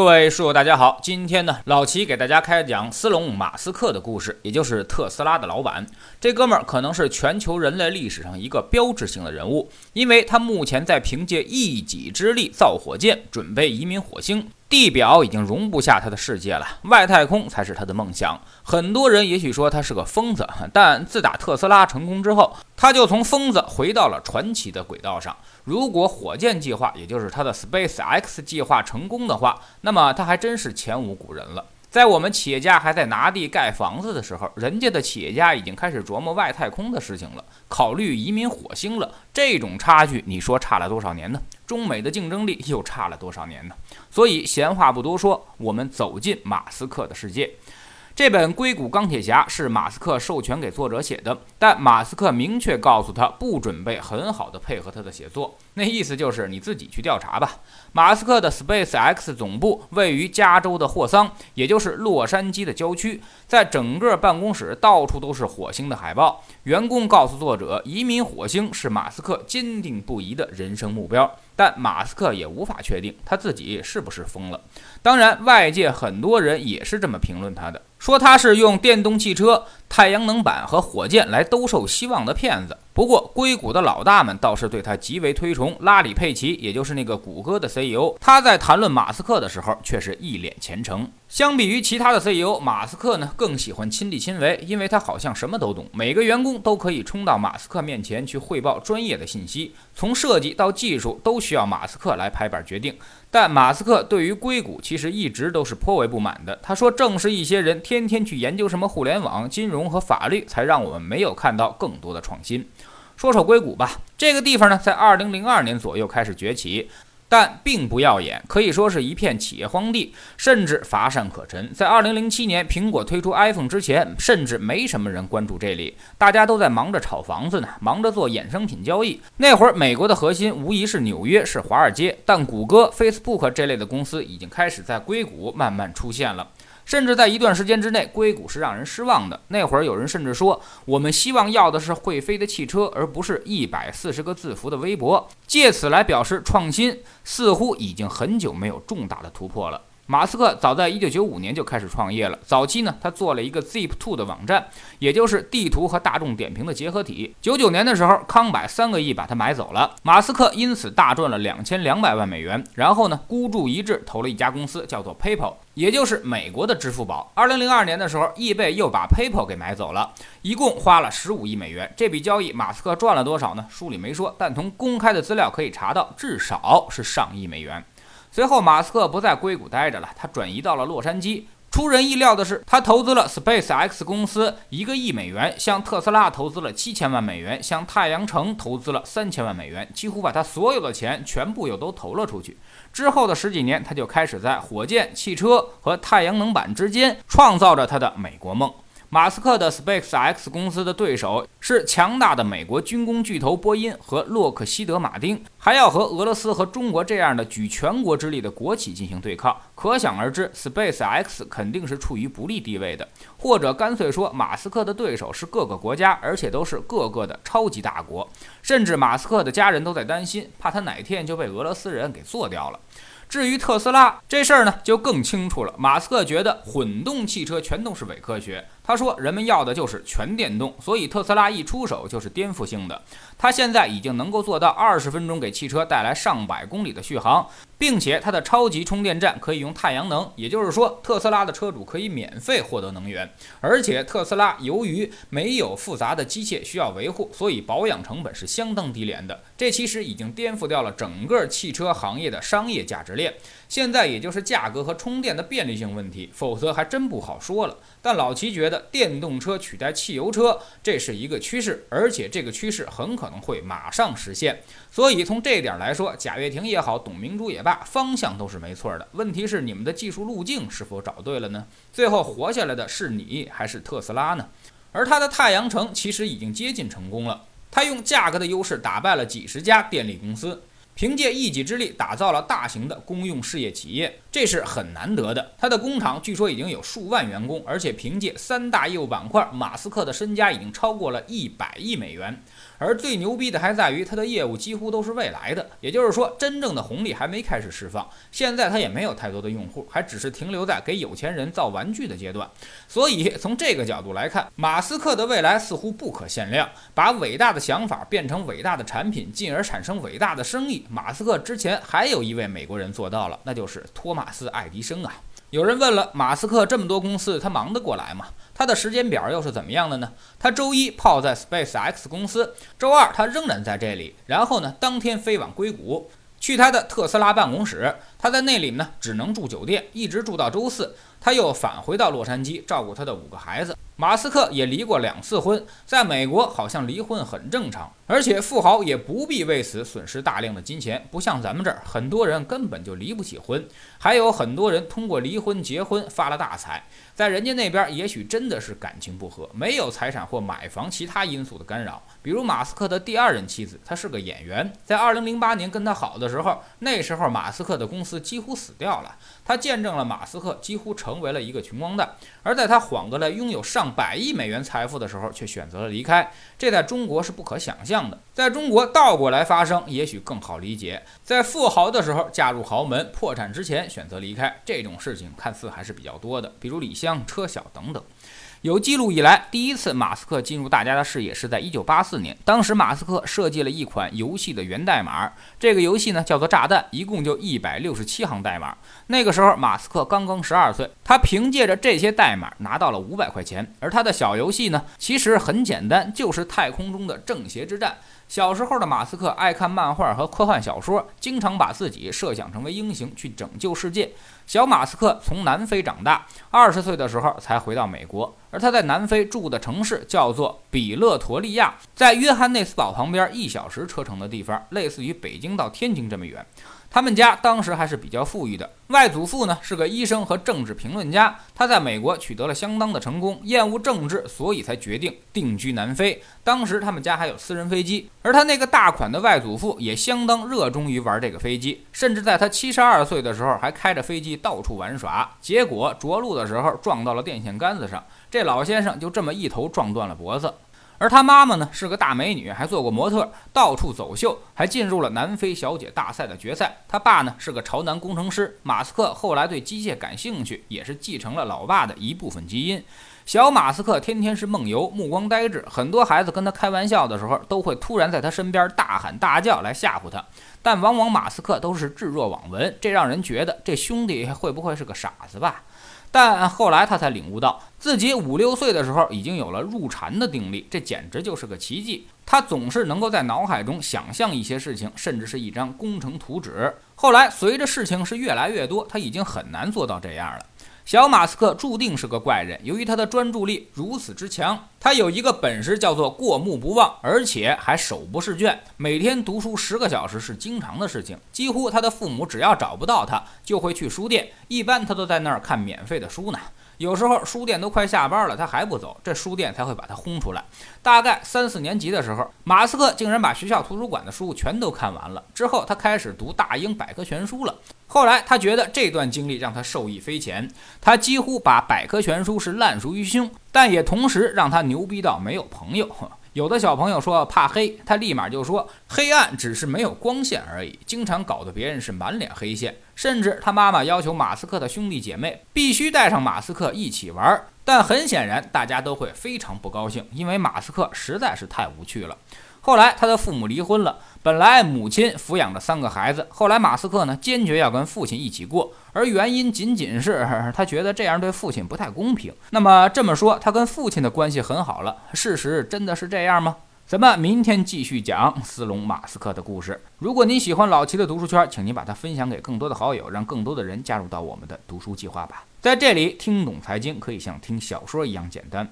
各位书友，大家好，今天呢，老齐给大家开讲斯隆·马斯克的故事，也就是特斯拉的老板。这哥们儿可能是全球人类历史上一个标志性的人物，因为他目前在凭借一己之力造火箭，准备移民火星。地表已经容不下他的世界了，外太空才是他的梦想。很多人也许说他是个疯子，但自打特斯拉成功之后，他就从疯子回到了传奇的轨道上。如果火箭计划，也就是他的 Space X 计划成功的话，那么他还真是前无古人了。在我们企业家还在拿地盖房子的时候，人家的企业家已经开始琢磨外太空的事情了，考虑移民火星了。这种差距，你说差了多少年呢？中美的竞争力又差了多少年呢？所以闲话不多说，我们走进马斯克的世界。这本《硅谷钢铁侠》是马斯克授权给作者写的，但马斯克明确告诉他不准备很好的配合他的写作，那意思就是你自己去调查吧。马斯克的 Space X 总部位于加州的霍桑，也就是洛杉矶的郊区，在整个办公室到处都是火星的海报。员工告诉作者，移民火星是马斯克坚定不移的人生目标，但马斯克也无法确定他自己是不是疯了。当然，外界很多人也是这么评论他的。说他是用电动汽车、太阳能板和火箭来兜售希望的骗子。不过，硅谷的老大们倒是对他极为推崇。拉里·佩奇，也就是那个谷歌的 CEO，他在谈论马斯克的时候却是一脸虔诚。相比于其他的 CEO，马斯克呢更喜欢亲力亲为，因为他好像什么都懂。每个员工都可以冲到马斯克面前去汇报专业的信息，从设计到技术都需要马斯克来拍板决定。但马斯克对于硅谷其实一直都是颇为不满的。他说：“正是一些人天天去研究什么互联网、金融和法律，才让我们没有看到更多的创新。”说说硅谷吧，这个地方呢，在二零零二年左右开始崛起。但并不耀眼，可以说是一片企业荒地，甚至乏善可陈。在2007年苹果推出 iPhone 之前，甚至没什么人关注这里，大家都在忙着炒房子呢，忙着做衍生品交易。那会儿，美国的核心无疑是纽约，是华尔街，但谷歌、Facebook 这类的公司已经开始在硅谷慢慢出现了。甚至在一段时间之内，硅谷是让人失望的。那会儿有人甚至说：“我们希望要的是会飞的汽车，而不是一百四十个字符的微博。”借此来表示创新似乎已经很久没有重大的突破了。马斯克早在一九九五年就开始创业了。早期呢，他做了一个 Zip2 的网站，也就是地图和大众点评的结合体。九九年的时候，康柏三个亿把它买走了，马斯克因此大赚了两千两百万美元。然后呢，孤注一掷投了一家公司，叫做 PayPal，也就是美国的支付宝。二零零二年的时候，易贝又把 PayPal 给买走了，一共花了十五亿美元。这笔交易，马斯克赚了多少呢？书里没说，但从公开的资料可以查到，至少是上亿美元。随后，马斯克不在硅谷待着了，他转移到了洛杉矶。出人意料的是，他投资了 Space X 公司一个亿美元，向特斯拉投资了七千万美元，向太阳城投资了三千万美元，几乎把他所有的钱全部又都投了出去。之后的十几年，他就开始在火箭、汽车和太阳能板之间创造着他的美国梦。马斯克的 Space X 公司的对手是强大的美国军工巨头波音和洛克希德马丁，还要和俄罗斯和中国这样的举全国之力的国企进行对抗，可想而知，Space X 肯定是处于不利地位的。或者干脆说，马斯克的对手是各个国家，而且都是各个的超级大国，甚至马斯克的家人都在担心，怕他哪天就被俄罗斯人给做掉了。至于特斯拉这事儿呢，就更清楚了。马斯克觉得混动汽车全都是伪科学。他说，人们要的就是全电动，所以特斯拉一出手就是颠覆性的。他现在已经能够做到二十分钟给汽车带来上百公里的续航，并且它的超级充电站可以用太阳能，也就是说，特斯拉的车主可以免费获得能源。而且特斯拉由于没有复杂的机械需要维护，所以保养成本是相当低廉的。这其实已经颠覆掉了整个汽车行业的商业价值链。现在也就是价格和充电的便利性问题，否则还真不好说了。但老齐觉得电动车取代汽油车这是一个趋势，而且这个趋势很可能会马上实现。所以从这点来说，贾跃亭也好，董明珠也罢，方向都是没错的。问题是你们的技术路径是否找对了呢？最后活下来的是你还是特斯拉呢？而它的太阳城其实已经接近成功了，它用价格的优势打败了几十家电力公司。凭借一己之力打造了大型的公用事业企业，这是很难得的。他的工厂据说已经有数万员工，而且凭借三大业务板块，马斯克的身家已经超过了一百亿美元。而最牛逼的还在于他的业务几乎都是未来的，也就是说，真正的红利还没开始释放。现在他也没有太多的用户，还只是停留在给有钱人造玩具的阶段。所以从这个角度来看，马斯克的未来似乎不可限量。把伟大的想法变成伟大的产品，进而产生伟大的生意，马斯克之前还有一位美国人做到了，那就是托马斯·爱迪生啊。有人问了，马斯克这么多公司，他忙得过来吗？他的时间表又是怎么样的呢？他周一泡在 Space X 公司，周二他仍然在这里，然后呢，当天飞往硅谷，去他的特斯拉办公室。他在那里呢，只能住酒店，一直住到周四，他又返回到洛杉矶照顾他的五个孩子。马斯克也离过两次婚，在美国好像离婚很正常，而且富豪也不必为此损失大量的金钱，不像咱们这儿，很多人根本就离不起婚，还有很多人通过离婚结婚发了大财，在人家那边也许真的是感情不和，没有财产或买房其他因素的干扰。比如马斯克的第二任妻子，她是个演员，在2008年跟他好的时候，那时候马斯克的公司几乎死掉了，他见证了马斯克几乎成成为了一个穷光蛋，而在他缓过来拥有上。百亿美元财富的时候，却选择了离开，这在中国是不可想象的。在中国倒过来发生，也许更好理解。在富豪的时候嫁入豪门，破产之前选择离开，这种事情看似还是比较多的，比如李湘、车晓等等。有记录以来，第一次马斯克进入大家的视野是在1984年。当时马斯克设计了一款游戏的源代码，这个游戏呢叫做《炸弹》，一共就167行代码。那个时候马斯克刚刚12岁，他凭借着这些代码拿到了500块钱。而他的小游戏呢，其实很简单，就是太空中的正邪之战。小时候的马斯克爱看漫画和科幻小说，经常把自己设想成为英雄去拯救世界。小马斯克从南非长大，二十岁的时候才回到美国，而他在南非住的城市叫做比勒陀利亚，在约翰内斯堡旁边一小时车程的地方，类似于北京到天津这么远。他们家当时还是比较富裕的，外祖父呢是个医生和政治评论家，他在美国取得了相当的成功，厌恶政治，所以才决定定居南非。当时他们家还有私人飞机，而他那个大款的外祖父也相当热衷于玩这个飞机，甚至在他七十二岁的时候还开着飞机到处玩耍，结果着陆的时候撞到了电线杆子上，这老先生就这么一头撞断了脖子。而他妈妈呢是个大美女，还做过模特，到处走秀，还进入了南非小姐大赛的决赛。他爸呢是个潮男工程师。马斯克后来对机械感兴趣，也是继承了老爸的一部分基因。小马斯克天天是梦游，目光呆滞，很多孩子跟他开玩笑的时候，都会突然在他身边大喊大叫来吓唬他，但往往马斯克都是置若罔闻，这让人觉得这兄弟会不会是个傻子吧？但后来他才领悟到，自己五六岁的时候已经有了入禅的定力，这简直就是个奇迹。他总是能够在脑海中想象一些事情，甚至是一张工程图纸。后来随着事情是越来越多，他已经很难做到这样了。小马斯克注定是个怪人，由于他的专注力如此之强，他有一个本事叫做过目不忘，而且还手不释卷，每天读书十个小时是经常的事情。几乎他的父母只要找不到他，就会去书店，一般他都在那儿看免费的书呢。有时候书店都快下班了，他还不走，这书店才会把他轰出来。大概三四年级的时候，马斯克竟然把学校图书馆的书全都看完了。之后，他开始读大英百科全书了。后来，他觉得这段经历让他受益匪浅，他几乎把百科全书是烂熟于胸，但也同时让他牛逼到没有朋友。有的小朋友说怕黑，他立马就说黑暗只是没有光线而已，经常搞得别人是满脸黑线。甚至他妈妈要求马斯克的兄弟姐妹必须带上马斯克一起玩，但很显然大家都会非常不高兴，因为马斯克实在是太无趣了。后来他的父母离婚了，本来母亲抚养着三个孩子，后来马斯克呢坚决要跟父亲一起过，而原因仅仅是 他觉得这样对父亲不太公平。那么这么说，他跟父亲的关系很好了，事实真的是这样吗？咱们明天继续讲斯隆马斯克的故事。如果您喜欢老齐的读书圈，请您把它分享给更多的好友，让更多的人加入到我们的读书计划吧。在这里听懂财经，可以像听小说一样简单。